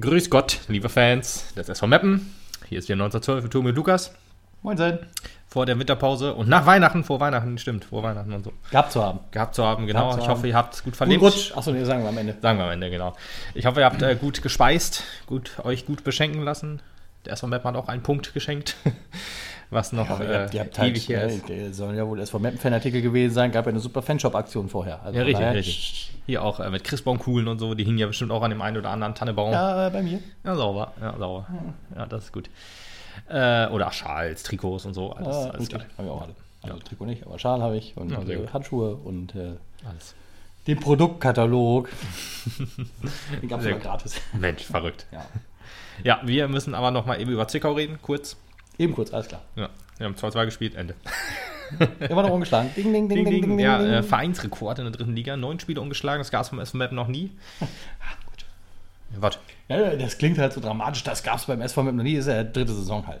Grüß Gott, liebe Fans des SV Meppen. Hier ist wieder 1912 mit Tobi und Lukas. Moin sein. Vor der Winterpause und nach Weihnachten, vor Weihnachten, stimmt, vor Weihnachten und so. Gehabt zu haben. Gehabt zu haben, genau. Zu ich haben. hoffe, ihr habt es gut verlebt. Rutsch. Achso, nee, sagen wir am Ende. Sagen wir am Ende, genau. Ich hoffe, ihr habt äh, gut gespeist, gut, euch gut beschenken lassen. Der SV Meppen hat auch einen Punkt geschenkt, was noch äh, ihr habt, ihr habt halt, ewig her äh, ist. der soll ja wohl erst vom Mappen-Fanartikel gewesen sein, gab ja eine super Fanshop-Aktion vorher. Also Ja, richtig, richtig. Hier auch äh, mit Christbaumkugeln und so, die hingen ja bestimmt auch an dem einen oder anderen Tannebaum. Ja, äh, bei mir. Ja, sauber. Ja, sauber. Ja, das ist gut. Äh, oder Schals, Trikots und so. Alles, Ja, alles gut, geil. haben wir auch alle. Also Trikot nicht, aber Schal habe ich und Ja, äh, gut. Handschuhe und äh, Alles. den Produktkatalog. den gab es gut. gratis. Mensch, verrückt. Ja. Ja, wir müssen aber noch mal eben über Zwickau reden, kurz. Eben kurz, alles klar. Ja, wir haben 2-2 gespielt, Ende. Immer noch umgeschlagen. Ding, ding, ding, Ding, ding, ding, ja, ding. äh, Vereinsrekord in der dritten Liga. Neun Spiele ungeschlagen, das gab es vom SV Map noch nie. Warte. Ja, das klingt halt so dramatisch. Das gab es beim SV Mappen noch nie. Ist ja dritte Saison halt.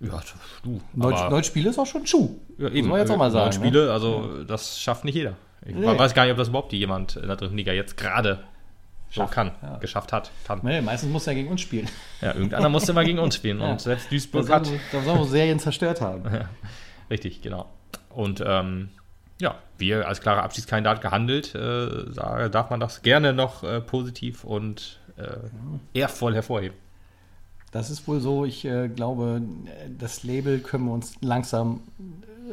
Ja, du. Neun, neun Spiele ist auch schon Schuh. ja, eben, Muss man jetzt auch mal neun sagen. ne? Spiele, also das schafft nicht jeder. Ich Nee. weiß gar nicht, ob das überhaupt jemand in der dritten Liga jetzt gerade so Schafft, kann, ja. geschafft hat. Kann. Ne? Nee, meistens muss er gegen uns spielen. Ja, irgendeiner musste mal gegen uns spielen Ja. und selbst Da Duisburg sollen hat. da sollen wir Serien zerstört haben. Richtig, genau. Und ähm, ja, wir als klarer Abschiedskandidat gehandelt, äh, da darf man das gerne noch äh, positiv und äh, ehrvoll hervorheben. Das ist wohl so. Ich äh, glaube, das Label können wir uns langsam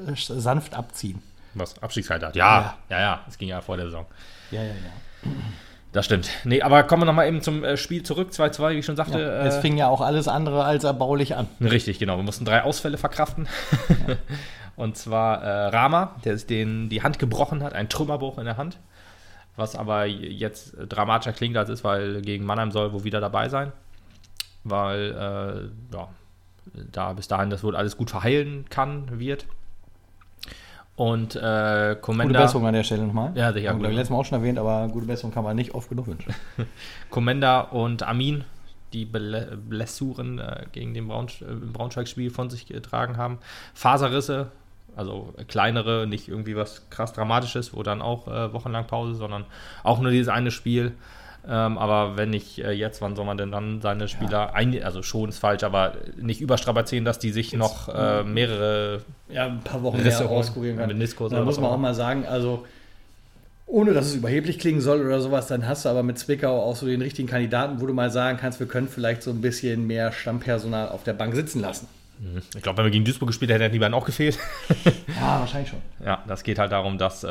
äh, sanft abziehen. Was? Abstiegskandidat? Ja, ja, ja, es ging ja vor der Saison. Ja, ja, ja. Das stimmt. Nee, aber kommen wir nochmal eben zum äh, Spiel zurück. 2-2, wie ich schon sagte. ja. Es äh, fing ja auch alles andere als erbaulich an. Richtig, genau. Wir mussten drei Ausfälle verkraften. Und zwar äh, Rama, der sich den, die Hand gebrochen hat, ein Trümmerbruch in der Hand. Was aber jetzt dramatischer klingt, als es ist, weil gegen Mannheim soll wohl wieder dabei sein. Weil, äh, ja, da bis dahin das wohl alles gut verheilen kann, wird. Und äh, Gute Commander, Besserung an der Stelle nochmal. Ja, sicher, Haben wir gute letztes Mal auch schon erwähnt, aber gute Besserung kann man nicht oft genug wünschen. Commander und Amin, die Blessuren äh, gegen den Braun äh, Braunschweig-Spiel von sich getragen haben. Faserrisse, also kleinere, nicht irgendwie was krass Dramatisches, wo dann auch äh, wochenlang Pause, sondern auch nur dieses eine Spiel. Ähm, aber wenn nicht äh, jetzt, wann soll man denn dann seine Spieler, ein, also schon ist falsch, aber nicht überstrapazieren, dass die sich noch äh, mehrere Ja, ein paar Wochen Risse rauskurieren. Meniskus Da muss man auch mal sagen, also ohne dass es überheblich klingen soll oder sowas, dann hast du aber mit Zwickau auch so den richtigen Kandidaten, wo du mal sagen kannst, wir können vielleicht so ein bisschen mehr Stammpersonal auf der Bank sitzen lassen. Ich glaube, wenn wir gegen Duisburg gespielt hätten, hätten die beiden auch gefehlt. Ja, wahrscheinlich schon. Ja, das geht halt darum, dass, äh,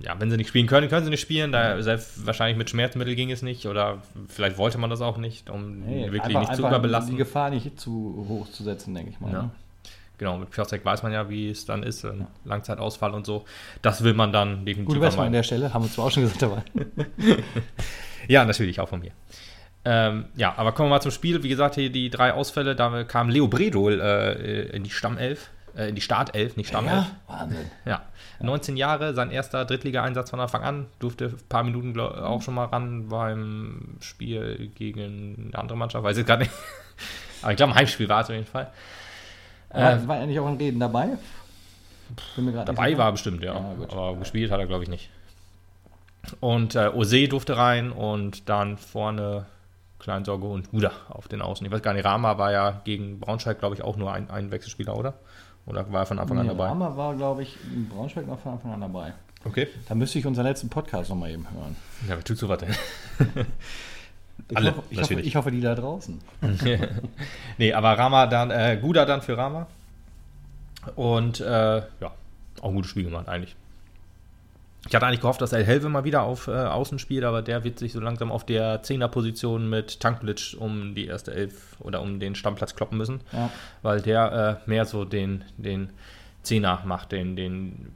ja, wenn sie nicht spielen können, können sie nicht spielen. Da selbst wahrscheinlich mit Schmerzmittel ging es nicht oder vielleicht wollte man das auch nicht, um Nee, wirklich einfach- nicht zu überbelasten. Die Gefahr nicht zu hoch zu setzen, denke ich mal. Ja. ne? Genau, mit Piotrek weiß man ja, wie es dann ist, ein Langzeitausfall und so. Das will man dann definitiv Gute Besserung an vermeiden. der Stelle, haben wir zwar auch schon gesagt, aber Ja, natürlich, auch von mir. Ähm, ja, aber kommen wir mal zum Spiel. Wie gesagt, hier die drei Ausfälle, da kam Leo Bredol äh, in die Stammelf, äh, in die Startelf, nicht Stammelf. Wahnsinn. Ja, 19 Jahre, sein erster Drittliga-Einsatz von Anfang an, durfte ein paar Minuten glaub, auch schon mal ran beim Spiel gegen eine andere Mannschaft, weiß ich gerade nicht. Aber ich glaube, ein Heimspiel war es auf jeden Fall. War, Äh, war er nicht auch ein Reden dabei? Dabei war bestimmt, ja. Ja. Aber gespielt hat er, glaube ich, nicht. Und äh, Ose durfte rein und dann vorne Kleinsorge und Guda auf den Außen. Ich weiß gar nicht, Rama war ja gegen Braunschweig, glaube ich, auch nur ein, ein Wechselspieler, oder? Oder war er von Anfang an Nee, dabei? Rama war, glaube ich, in Braunschweig noch von Anfang an dabei. Okay. Da müsste ich unseren letzten Podcast nochmal eben hören. Ja, wer tut so was denn? Ich, Alle, hoffe, ich, hoffe, ich hoffe, die da draußen. nee, aber Rama dann, äh, Guda dann für Rama. Und äh, ja, auch ein gutes Spiel gemacht eigentlich. Ich hatte eigentlich gehofft, dass El Helve mal wieder auf äh, Außen spielt, aber der wird sich so langsam auf der Zehnerposition mit Tanklic um die erste Elf oder um den Stammplatz kloppen müssen, Ja. weil der äh, mehr so den, den Zehner macht, den, den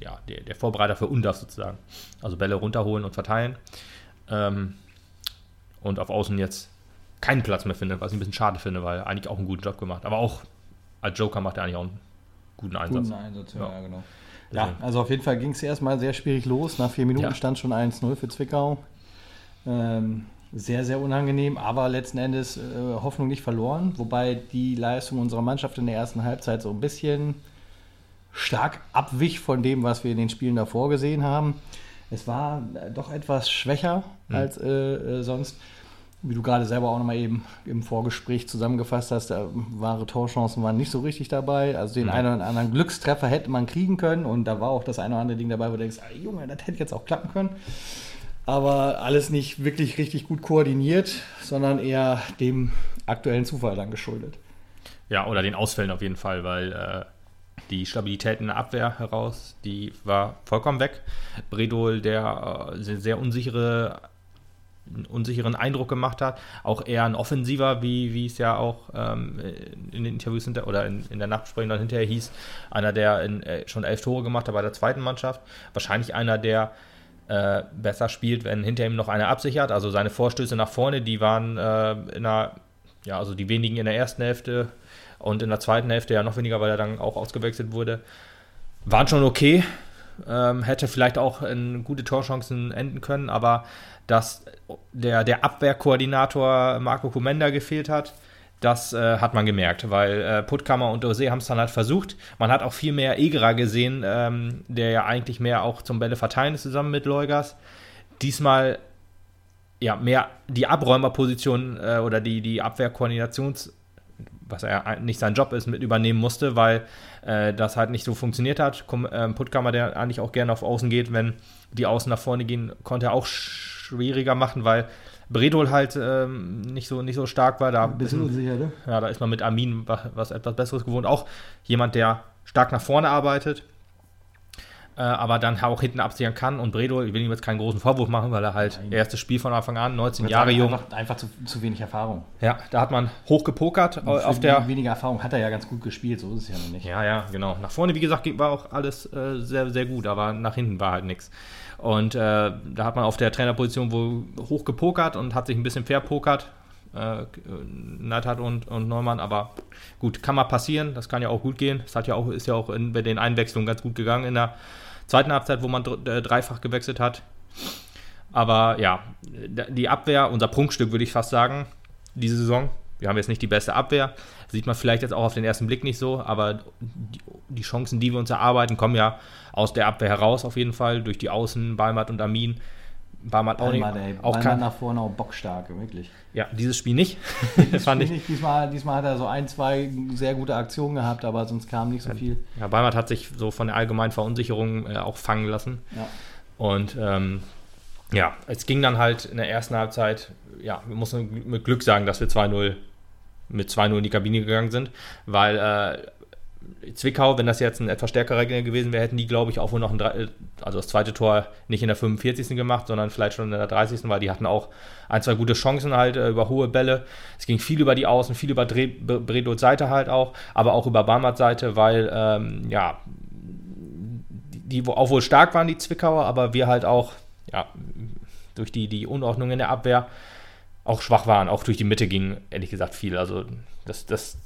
ja, der, der Vorbereiter für Undaf sozusagen. Also Bälle runterholen und verteilen. Ähm, und auf Außen jetzt keinen Platz mehr finde, was ich ein bisschen schade finde, weil er eigentlich auch einen guten Job gemacht. Aber auch als Joker macht er eigentlich auch einen guten Einsatz. Guten Einsatz, Ja. ja genau. Ja, also auf jeden Fall ging es erstmal sehr schwierig los. Nach vier Minuten Ja. stand schon 1-0 für Zwickau. Ähm, sehr, sehr unangenehm, aber letzten Endes äh, Hoffnung nicht verloren. Wobei die Leistung unserer Mannschaft in der ersten Halbzeit so ein bisschen stark abwich von dem, was wir in den Spielen davor gesehen haben. Es war äh, doch etwas schwächer als äh, äh, sonst. Wie du gerade selber auch nochmal eben im Vorgespräch zusammengefasst hast, da wahre Torchancen waren nicht so richtig dabei. Also den Mhm. einen oder anderen Glückstreffer hätte man kriegen können und da war auch das eine oder andere Ding dabei, wo du denkst, ah, Junge, das hätte jetzt auch klappen können. Aber alles nicht wirklich richtig gut koordiniert, sondern eher dem aktuellen Zufall dann geschuldet. Ja, oder den Ausfällen auf jeden Fall, weil äh, die Stabilität in der Abwehr heraus, die war vollkommen weg. Bredol, der äh, sehr unsichere, einen unsicheren Eindruck gemacht hat, auch eher ein Offensiver, wie, wie es ja auch ähm, in den Interviews hinter, oder in, in der Nachbesprechung dann hinterher hieß, einer, der in, äh, schon elf Tore gemacht hat bei der zweiten Mannschaft. Wahrscheinlich einer, der äh, besser spielt, wenn hinter ihm noch einer absichert. Also seine Vorstöße nach vorne, die waren äh, in der, ja, also die wenigen in der ersten Hälfte und in der zweiten Hälfte ja noch weniger, weil er dann auch ausgewechselt wurde, waren schon okay. Ähm, hätte vielleicht auch in gute Torchancen enden können, aber dass der, der Abwehrkoordinator Marco Comenda gefehlt hat, das äh, hat man gemerkt, weil äh, Puttkammer und Ose haben es dann halt versucht. Man hat auch viel mehr Egerer gesehen, ähm, der ja eigentlich mehr auch zum Bälle verteilen ist zusammen mit Leugas. Diesmal ja mehr die Abräumerposition äh, oder die, die Abwehrkoordinations- was er nicht sein Job ist, mit übernehmen musste, weil äh, das halt nicht so funktioniert hat. Äh, Puttkammer, der eigentlich auch gerne auf Außen geht, wenn die Außen nach vorne gehen, konnte er auch schwieriger machen, weil Bredol halt ähm, nicht, so, nicht so stark war. Da, Ein bisschen unsicher, ne? ja, da ist man mit Armin was, was etwas Besseres gewohnt. Auch jemand, der stark nach vorne arbeitet, äh, aber dann auch hinten absichern kann. Und Bredol, ich will ihm jetzt keinen großen Vorwurf machen, weil er halt Nein. erstes Spiel von Anfang an, 19 Ich würd Jahre jung. Einfach, einfach zu, zu wenig Erfahrung. Ja, da hat man hoch gepokert äh, auf der. weniger Erfahrung hat er ja ganz gut gespielt, so ist es ja noch nicht. Ja, ja, genau. Nach vorne, wie gesagt, war auch alles äh, sehr, sehr gut, aber nach hinten war halt nichts. Und äh, da hat man auf der Trainerposition wohl hoch gepokert und hat sich ein bisschen verpokert. Äh, Neidhardt und, und Neumann, aber gut, kann mal passieren, das kann ja auch gut gehen. Es hat ja auch, ist ja auch in, bei den Einwechslungen ganz gut gegangen in der zweiten Halbzeit, wo man äh, dreifach gewechselt hat. Aber ja, die Abwehr, unser Prunkstück würde ich fast sagen, diese Saison. Wir haben jetzt nicht die beste Abwehr. Sieht man vielleicht jetzt auch auf den ersten Blick nicht so, aber die, die Chancen, die wir uns erarbeiten, kommen ja aus der Abwehr heraus auf jeden Fall, durch die Außen, Balmat und Amin. Balmat auch, nicht, Palmer, ey, auch kein, nach vorne auch bockstark, wirklich. Ja, dieses Spiel nicht. das fand ich. Nicht, diesmal, diesmal hat er so ein, zwei sehr gute Aktionen gehabt, aber sonst kam nicht so viel. Ja, Balmat hat sich so von der allgemeinen Verunsicherung äh, auch fangen lassen. Ja. Und ähm, ja, es ging dann halt in der ersten Halbzeit, ja, wir müssen mit Glück sagen, dass wir 2-0 mit 2-0 in die Kabine gegangen sind, weil äh, Zwickau, wenn das jetzt ein etwas stärkerer Gegner gewesen wäre, hätten die, glaube ich, auch wohl noch ein, also das zweite Tor nicht in der 45. gemacht, sondern vielleicht schon in der 30. weil die hatten auch ein, zwei gute Chancen halt äh, über hohe Bälle. Es ging viel über die Außen, viel über Bredots Seite halt auch, aber auch über Barmats Seite, weil, ähm, ja, die auch wohl stark waren, die Zwickauer, aber wir halt auch, ja, durch die, die Unordnung in der Abwehr auch schwach waren. Auch durch die Mitte ging, ehrlich gesagt, viel. Also das, das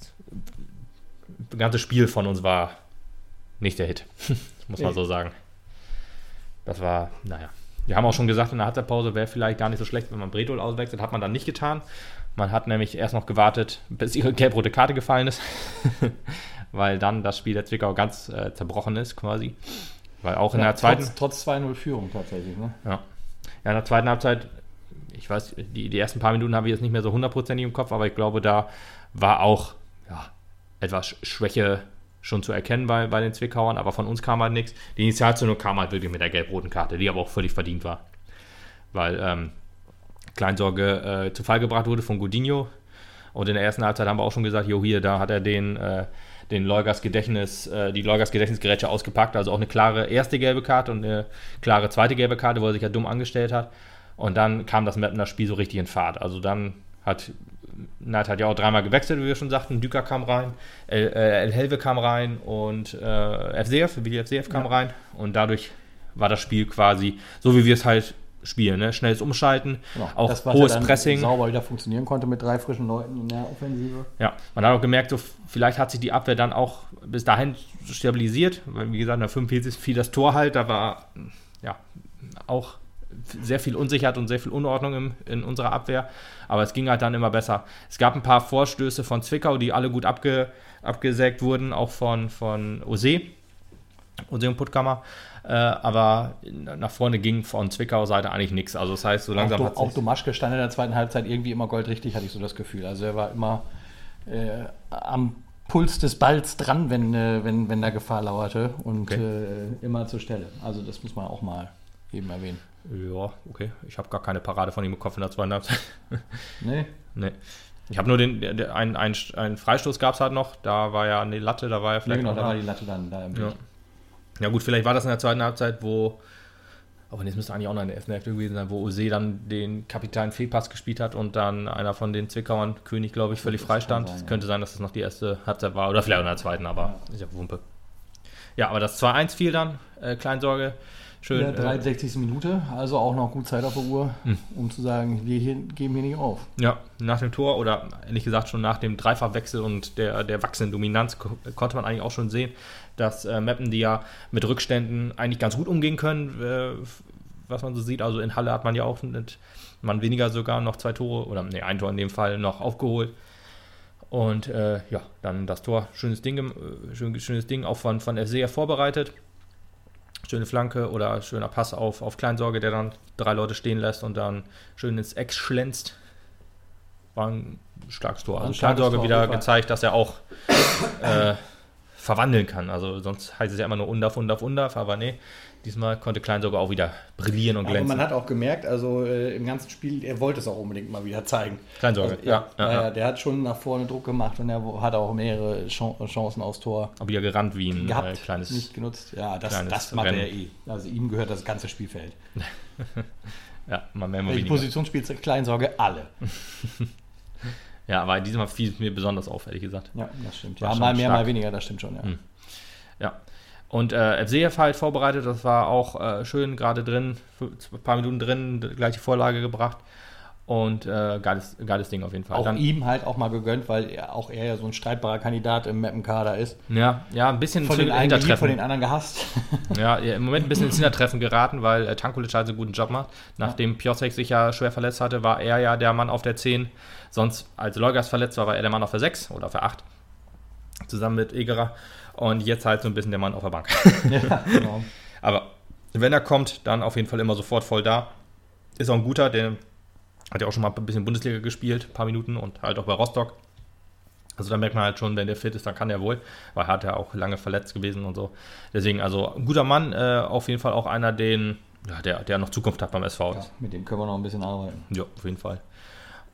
ganze Spiel von uns war nicht der Hit, muss man so sagen. Das war, naja. Wir haben auch schon gesagt, in der Halbzeitpause wäre vielleicht gar nicht so schlecht, wenn man Bretol auswechselt. Hat man dann nicht getan. Man hat nämlich erst noch gewartet, bis ihre gelb-rote Karte gefallen ist. Weil dann das Spiel der Zwickau ganz äh, zerbrochen ist, quasi. Weil auch in Ja, der zweiten. Trotz, trotz 2-0 Führung tatsächlich. Ne? Ja. ja, in der zweiten Halbzeit, ich weiß, die, die ersten paar Minuten habe ich jetzt nicht mehr so hundertprozentig im Kopf, aber ich glaube, da war auch ja, etwas Sch- Schwäche schon zu erkennen bei, bei den Zwickauern, aber von uns kam halt nichts. Die Initialzündung kam halt wirklich mit der gelb-roten Karte, die aber auch völlig verdient war. Weil ähm, Kleinsorge äh, zu Fall gebracht wurde von Godinho. Und in der ersten Halbzeit haben wir auch schon gesagt, jo, hier, da hat er den, äh, den Leugers Gedächtnis, äh, die Leugers Gedächtnisgerätsche ausgepackt. Also auch eine klare erste gelbe Karte und eine klare zweite gelbe Karte, wo er sich ja dumm angestellt hat. Und dann kam das Mapner Spiel so richtig in Fahrt. Also dann hat Neid hat ja auch dreimal gewechselt, wie wir schon sagten. Düker kam rein, El, äh, El Helve kam rein und äh, FCF, Willi FCF kam Ja. rein. Und dadurch war das Spiel quasi so, wie wir es halt spielen. Ne? Schnelles Umschalten, Genau. auch Das, was hohes ja Pressing. sauber wieder funktionieren konnte mit drei frischen Leuten in der Offensive. Ja, man hat auch gemerkt, so, vielleicht hat sich die Abwehr dann auch bis dahin stabilisiert. Weil, wie gesagt, in der 45 fiel das Tor halt, da war ja auch sehr viel Unsicherheit und sehr viel Unordnung im, in unserer Abwehr. Aber es ging halt dann immer besser. Es gab ein paar Vorstöße von Zwickau, die alle gut abge, abgesägt wurden, auch von, von Ose. Museum Puttkammer. Äh, aber nach vorne ging von Zwickauer Seite eigentlich nichts. Also das heißt, so langsam auch, hat auch sich Domaschke stand in der zweiten Halbzeit irgendwie immer goldrichtig, hatte ich so das Gefühl. Also er war immer äh, am Puls des Balls dran, wenn, äh, wenn, wenn da Gefahr lauerte und Okay. äh, immer zur Stelle. Also das muss man auch mal eben erwähnen. Ja, okay. Ich habe gar keine Parade von ihm im Kopf in der zweiten Halbzeit. Nee? nee. Ich habe nur den, der, einen, einen, einen Freistoß gab es halt noch. Da war ja an die Latte, da war ja Ja, vielleicht genau, noch da war die Latte dann da im Ja. Ja gut, vielleicht war das in der zweiten Halbzeit, wo, aber das müsste eigentlich auch noch in der ersten Hälfte gewesen sein, wo Ose dann den Kapitän Fehlpass gespielt hat und dann einer von den Zwickauern, König, glaube ich, völlig Das frei kann stand. sein, Es ja. könnte sein, dass das noch die erste Halbzeit war oder vielleicht auch in der zweiten, aber ist ja Wumpe. Ja, aber das 2-1 fiel dann, äh, Kleinsorge. Schön. In der äh, 63. Minute, also auch noch gut Zeit auf der Uhr, Hm. um zu sagen, wir hier, geben hier nicht auf. Ja, nach dem Tor oder ehrlich gesagt schon nach dem Dreifachwechsel und der, der wachsenden Dominanz ko konnte man eigentlich auch schon sehen, dass äh, Meppen, die ja mit Rückständen eigentlich ganz gut umgehen können, äh, was man so sieht. Also in Halle hat man ja auch mit man weniger sogar noch zwei Tore oder nee, ein Tor in dem Fall noch aufgeholt. Und äh, ja, dann das Tor, schönes Ding, äh, schön, schönes Ding auch von, von FCR vorbereitet. Schöne Flanke oder schöner Pass auf, auf Kleinsorge, der dann drei Leute stehen lässt und dann schön ins Eck schlänzt. War ein starkes Tor. Also Kleinsorge wieder gezeigt, dass er auch äh, verwandeln kann. Also sonst heißt es ja immer nur Undaf, Undaf, Undaf, aber nee, diesmal konnte Kleinsorge auch wieder brillieren und Aber glänzen. man hat auch gemerkt, also äh, im ganzen Spiel, er wollte es auch unbedingt mal wieder zeigen. Kleinsorge, Also, ja, ja, ja, ja. Der hat schon nach vorne Druck gemacht und er hat auch mehrere Chan- Chancen aufs Tor Auch wieder gerannt wie ein gehabt, äh, kleines. nicht genutzt. Ja, das, das macht Rennen. er eh. Also ihm gehört das ganze Spielfeld. Ja, mal mehr, mal Welche weniger. Position spielt Kleinsorge? Alle. Ja, aber diesmal fiel es mir besonders auf, ehrlich gesagt. Ja, das stimmt. War Ja, mal mehr, stark. mal weniger, das stimmt schon. Ja. Hm. Ja. Und äh, FCF halt vorbereitet, das war auch äh, schön, gerade drin, ein paar Minuten drin, gleich die Vorlage gebracht. Und äh, geiles, geiles Ding auf jeden Fall. Auch Dann, ihm halt auch mal gegönnt, weil er, auch er ja so ein streitbarer Kandidat im Mappenkader ist. ja, ja, ein bisschen Von den Hintertreffen. von den anderen gehasst. Ja, ja, im Moment ein bisschen ins Hintertreffen geraten, weil äh, Tankulic halt so einen guten Job macht. Nachdem Piosek sich ja schwer verletzt hatte, war er ja der Mann auf der 10. Sonst, als Leugas verletzt war, war er der Mann auf der 6 oder auf der 8. Zusammen mit Egerer. Und jetzt halt so ein bisschen der Mann auf der Bank. ja, genau. Aber wenn er kommt, dann auf jeden Fall immer sofort voll da. Ist auch ein guter, der hat ja auch schon mal ein bisschen Bundesliga gespielt, ein paar Minuten und halt auch bei Rostock. Also da merkt man halt schon, wenn der fit ist, dann kann er wohl, weil er hat ja auch lange verletzt gewesen und so. Deswegen, also ein guter Mann, äh, auf jeden Fall auch einer, den, ja, der, der noch Zukunft hat beim SV. Ja, mit dem können wir noch ein bisschen arbeiten. Ja, auf jeden Fall.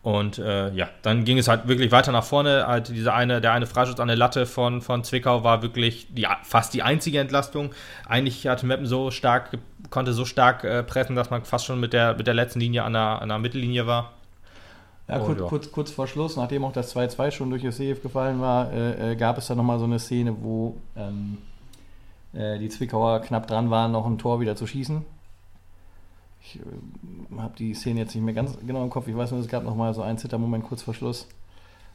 Und äh, ja, dann ging es halt wirklich weiter nach vorne. Halt diese eine, der eine Freischuss an der Latte von, von Zwickau war wirklich die, fast die einzige Entlastung. Eigentlich hatte Meppen so stark, konnte so stark äh, pressen, dass man fast schon mit der, mit der letzten Linie an der, an der Mittellinie war. Ja, Oh, kurz, ja. Kurz, kurz vor Schluss, nachdem auch das 2-2 schon durch CF gefallen war, äh, äh, gab es dann nochmal so eine Szene, wo ähm, äh, die Zwickauer knapp dran waren, noch ein Tor wieder zu schießen. Ich äh, habe die Szene jetzt nicht mehr ganz genau im Kopf. Ich weiß nur, es gab nochmal so einen Zittermoment kurz vor Schluss.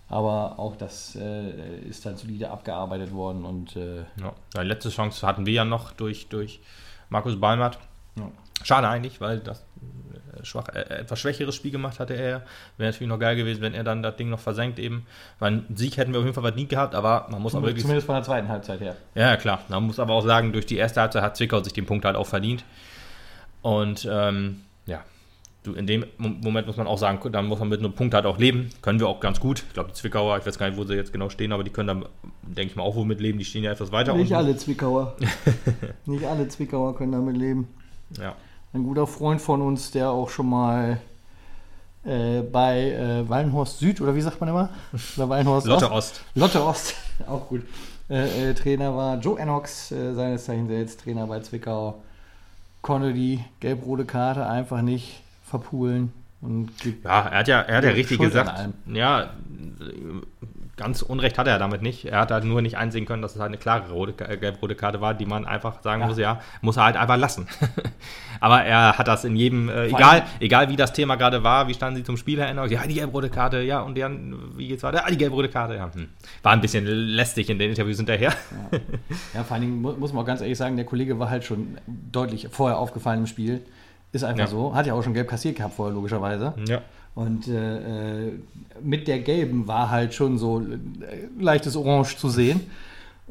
Aber auch das äh, ist dann solide abgearbeitet worden und äh, Ja. Die letzte Chance hatten wir ja noch durch, durch Markus Balmert. ja. Schade eigentlich, weil das äh, schwach, äh, etwas schwächeres Spiel gemacht hatte er. Wäre natürlich noch geil gewesen, wenn er dann das Ding noch versenkt eben. Weil einen Sieg hätten wir auf jeden Fall verdient gehabt, aber man muss aber wirklich zumindest von der zweiten Halbzeit her. Ja, ja, klar. Man muss aber auch sagen, durch die erste Halbzeit hat Zwickau sich den Punkt halt auch verdient. Und ähm, ja, du, in dem Mo- Moment muss man auch sagen, dann muss man mit einem Punkt halt auch leben. Können wir auch ganz gut. Ich glaube, die Zwickauer, ich weiß gar nicht, wo sie jetzt genau stehen, aber die können dann, denke ich mal, auch wohl mit leben. Die stehen ja etwas weiter Nicht unten. alle Zwickauer. Nicht alle Zwickauer können damit leben. Ja. Ein guter Freund von uns, der auch schon mal äh, bei äh, Wallenhorst Süd, oder wie sagt man immer? Oder Wallenhorst Lotte Ost? Ost. Lotte Ost, auch gut. Äh, äh, Trainer war Joe Enox, äh, seines Zeichens jetzt Trainer bei Zwickau. Konnte die gelb-rote Karte einfach nicht verpulen. Und Ja, er hat ja, er hat ja richtig Schuld gesagt. Ja, ganz Unrecht hat er damit nicht. Er hat halt nur nicht einsehen können, dass es halt eine klare rote, äh, gelb-rote Karte war, die man einfach sagen Ja. muss, ja, muss er halt einfach lassen. Aber er hat das in jedem, äh, egal, egal wie das Thema gerade war, wie standen sie zum Spiel erinnert, ja, die gelb-rote Karte, ja, und dann, wie geht's weiter? Ja, die gelb-rote Karte, ja. Hm. War ein bisschen lästig in den Interviews hinterher. Ja, vor allen Dingen mu- muss man auch ganz ehrlich sagen, der Kollege war halt schon deutlich vorher aufgefallen im Spiel. Ist einfach Ja. so. Hat ja auch schon gelb kassiert gehabt vorher, logischerweise. Ja. Und äh, äh, mit der gelben war halt schon so äh, leichtes Orange zu sehen.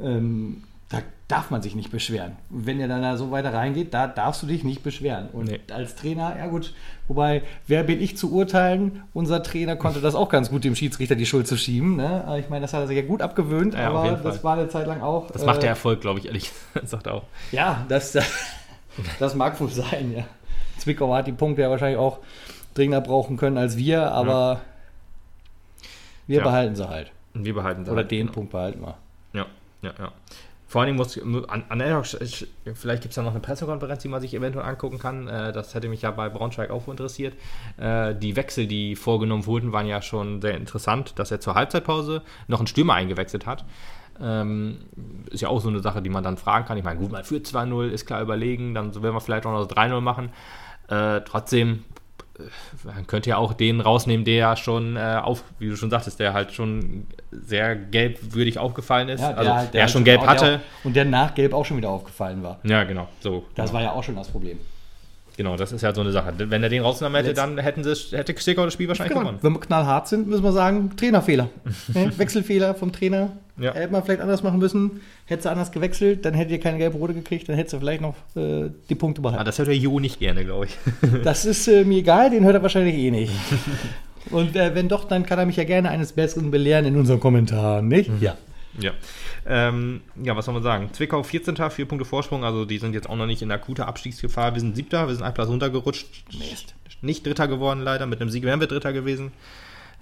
Ähm, da, darf man sich nicht beschweren. Wenn ihr dann da so weiter reingeht, da darfst du dich nicht beschweren. Und Nee. als Trainer, ja gut, wobei, wer bin ich zu urteilen? Unser Trainer konnte das auch ganz gut, dem Schiedsrichter die Schuld zu schieben. Ne? Ich meine, das hat er sich ja gut abgewöhnt, Ja, aber das war eine Zeit lang auch. Das macht äh, der Erfolg, glaube ich, ehrlich gesagt, sagt er auch. Ja, das, das, das mag wohl sein, ja. Zwickau hat die Punkte ja wahrscheinlich auch dringender brauchen können als wir, aber wir Ja. behalten sie halt. Wir behalten sie Oder halt. den Punkt behalten wir. Ja, ja, ja. Vor allen Dingen muss an, an der, vielleicht gibt es da noch eine Pressekonferenz, die man sich eventuell angucken kann. Äh, Das hätte mich ja bei Braunschweig auch interessiert. Äh, Die Wechsel, die vorgenommen wurden, waren ja schon sehr interessant, dass er zur Halbzeitpause noch einen Stürmer eingewechselt hat. Ähm, ist ja auch so eine Sache, die man dann fragen kann. Ich meine, gut, man führt 2-0, ist klar überlegen, dann werden wir vielleicht auch noch das 3-0 machen. Äh, trotzdem, man könnte ja auch den rausnehmen, der ja schon äh, auf, wie du schon sagtest, der halt schon sehr gelbwürdig aufgefallen ist. also, der, halt schon gelb auch- hatte. Der und der nach gelb auch schon wieder aufgefallen war. Ja, genau. So. Das genau. war ja auch schon das Problem. Genau, das ist ja so eine Sache. Wenn er den rausgenommen hätte, Letzt- dann hätten sie, hätte Stickau das Spiel wahrscheinlich Genau. gewonnen. Wenn wir knallhart sind, müssen wir sagen, Trainerfehler. Ne? Wechselfehler vom Trainer. Ja. Hätte man vielleicht anders machen müssen. Hätte sie anders gewechselt, dann hättet ihr keine gelbe Rote gekriegt, dann hättest du vielleicht noch äh, die Punkte Ah, behalten. das hört der Jo nicht gerne, glaube ich. Das ist äh, mir egal, den hört er wahrscheinlich eh nicht. Und äh, wenn doch, dann kann er mich ja gerne eines Besseren belehren in unseren Kommentaren, nicht? Ja. Ja. Ähm, ja, was soll man sagen? Zwickau 14. vier Punkte Vorsprung, also die sind jetzt auch noch nicht in akuter Abstiegsgefahr. Wir sind siebter, wir sind ein Platz runtergerutscht. Mist. Nicht Dritter geworden, leider. Mit einem Sieg wären wir Dritter gewesen.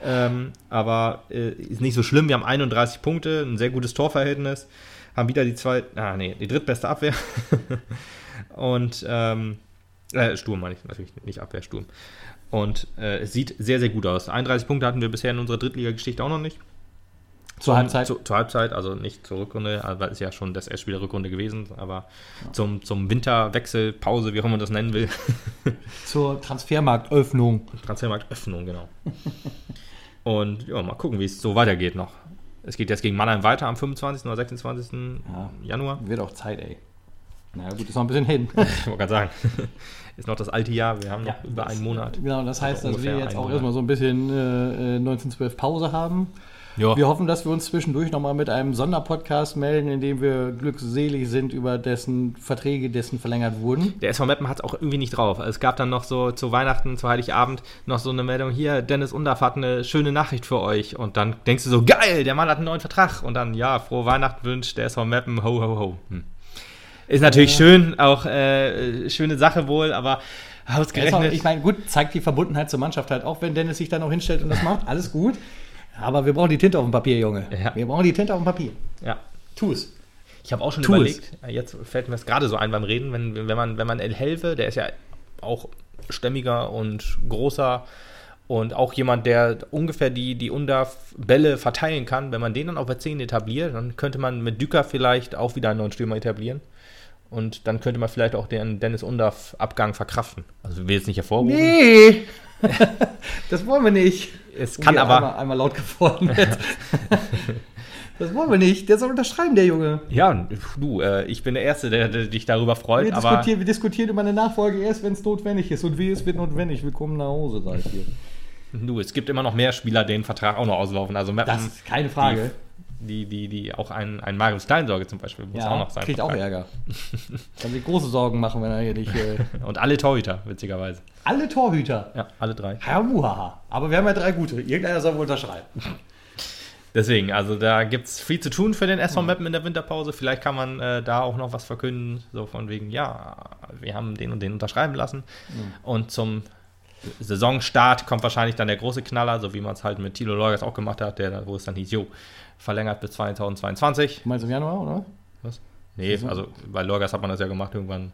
Ähm, aber äh, ist nicht so schlimm. Wir haben 31 Punkte, ein sehr gutes Torverhältnis. Haben wieder die zwei, ah nee, die drittbeste Abwehr. Und ähm, äh, Sturm meine ich natürlich, nicht Abwehr, Sturm. Und äh, es sieht sehr, sehr gut aus. 31 Punkte hatten wir bisher in unserer Drittliga-Geschichte auch noch nicht. Zur Halbzeit. Zu, zur Halbzeit, also nicht zur Rückrunde, aber ist ja schon das erste Spiel der Rückrunde gewesen, aber zum, zum Winterwechsel, Pause, wie auch immer man das nennen will. Zur Transfermarktöffnung. Transfermarktöffnung, genau. Und ja, mal gucken, wie es so weitergeht noch. Es geht jetzt gegen Mannheim weiter am 25. oder 26. Ja. Januar. Wird auch Zeit, ey. Na ja, gut, ist noch ein bisschen hin. Ich wollte gerade sagen, ist noch das alte Jahr, wir haben noch über das- einen Monat. Genau, das heißt, Also dass wir jetzt auch Monat. erstmal so ein bisschen äh, äh, 1912 Pause haben. Ja, Wir hoffen, dass wir uns zwischendurch nochmal mit einem Sonderpodcast melden, in dem wir glückselig sind über dessen Verträge, dessen verlängert wurden. Der SV Meppen hat es auch irgendwie nicht drauf. Es gab dann noch so zu Weihnachten, zu Heiligabend noch so eine Meldung, hier, Dennis Undaff hat eine schöne Nachricht für euch. Und dann denkst du so, geil, der Mann hat einen neuen Vertrag. Und dann, ja, frohe Weihnachten wünscht der SV Meppen, ho, ho, ho. Hm. Ist natürlich schön, auch äh, schöne Sache wohl, aber Ist auch, ausgerechnet. ich meine, gut, zeigt die Verbundenheit zur Mannschaft halt auch, wenn Dennis sich dann auch hinstellt und das macht. Alles gut. Aber wir brauchen die Tinte auf dem Papier, Junge. Ja. Wir brauchen die Tinte auf dem Papier. ja. Tu es. Ich habe auch schon Tu überlegt, jetzt fällt mir das gerade so ein beim Reden, wenn, wenn man, wenn man El Helve, der ist ja auch stämmiger und großer und auch jemand, der ungefähr die, die Undaf-Bälle verteilen kann, wenn man den dann auf der 10 etabliert, dann könnte man mit Düker vielleicht auch wieder einen neuen Stürmer etablieren. Und dann könnte man vielleicht auch den Dennis Undaf-Abgang verkraften. Also will jetzt nicht hervorrufen. Nee! das wollen wir nicht. Es kann Hier aber. Einmal, einmal laut geworden das wollen wir nicht. Der soll unterschreiben, der Junge. Ja, du, äh, ich bin der Erste, der, der dich darüber freut, Wir aber. diskutieren, wir diskutieren über eine Nachfolge erst, wenn es notwendig ist. Und wie es wird notwendig. Willkommen nach Hause, sag ich dir. Du, es gibt immer noch mehr Spieler, denen Vertrag auch noch auslaufen. Also Das ist keine Frage. Die, die, die auch ein, ein Marius Kleinsorge zum Beispiel muss auch Ja, noch sein. kriegt auch Ärger. Kann sich große Sorgen machen, wenn er hier nicht. Äh, Und alle Torhüter, witzigerweise. alle Torhüter. Ja, alle drei. Ja, muhaha. Aber wir haben ja drei gute. Irgendeiner soll wohl unterschreiben. Deswegen, also da gibt es viel zu tun für den SV Meppen in der Winterpause. Vielleicht kann man äh, da auch noch was verkünden, so von wegen, ja, wir haben den und den unterschreiben lassen. Und zum Saisonstart kommt wahrscheinlich dann der große Knaller, so wie man es halt mit Thilo Leugers auch gemacht hat, der, wo es dann hieß, jo, verlängert bis 2022. Du meinst im Januar, oder? Was? Nee, also bei Lorgas hat man das ja gemacht irgendwann,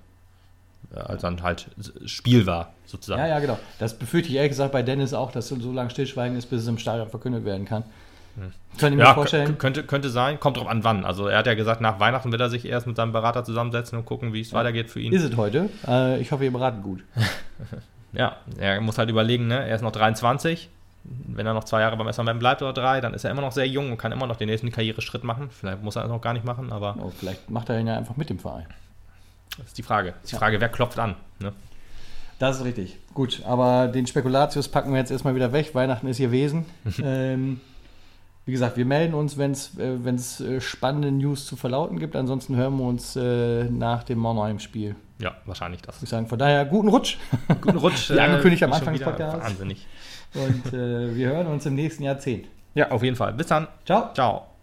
äh, als dann halt Spiel war, sozusagen. Ja, ja, genau. Das befürchte ich ehrlich gesagt bei Dennis auch, dass so lange Stillschweigen ist, bis es im Stadion verkündet werden kann. Mir Ja, könnte, könnte sein. Kommt drauf an, wann. Also er hat ja gesagt, nach Weihnachten will er sich erst mit seinem Berater zusammensetzen und gucken, wie es weitergeht für ihn. Ist es heute? Äh, ich hoffe, ihr beraten gut. Ja, er muss halt überlegen, ne? er ist noch 23. Wenn er noch zwei Jahre beim SMM bleibt oder drei, dann ist er immer noch sehr jung und kann immer noch den nächsten Karriereschritt machen. Vielleicht muss er das noch gar nicht machen, aber Oh, vielleicht macht er ihn ja einfach mit dem Verein. das ist die Frage. Das ist die Frage, wer klopft an? Ne? Das ist richtig. Gut, aber den Spekulatius packen wir jetzt erstmal wieder weg. Weihnachten ist hier Wesen. ähm, wie gesagt, wir melden uns, wenn es äh, äh, spannende News zu verlauten gibt. Ansonsten hören wir uns äh, nach dem Monheim-Spiel. Ja, wahrscheinlich das. Ich sagen, von daher guten Rutsch. Guten Rutsch. Wie angekündigt am äh, schon Anfang des Podcasts. Wahnsinnig. Und äh, wir hören uns im nächsten Jahrzehnt. Ja, auf jeden Fall. Bis dann. Ciao. Ciao.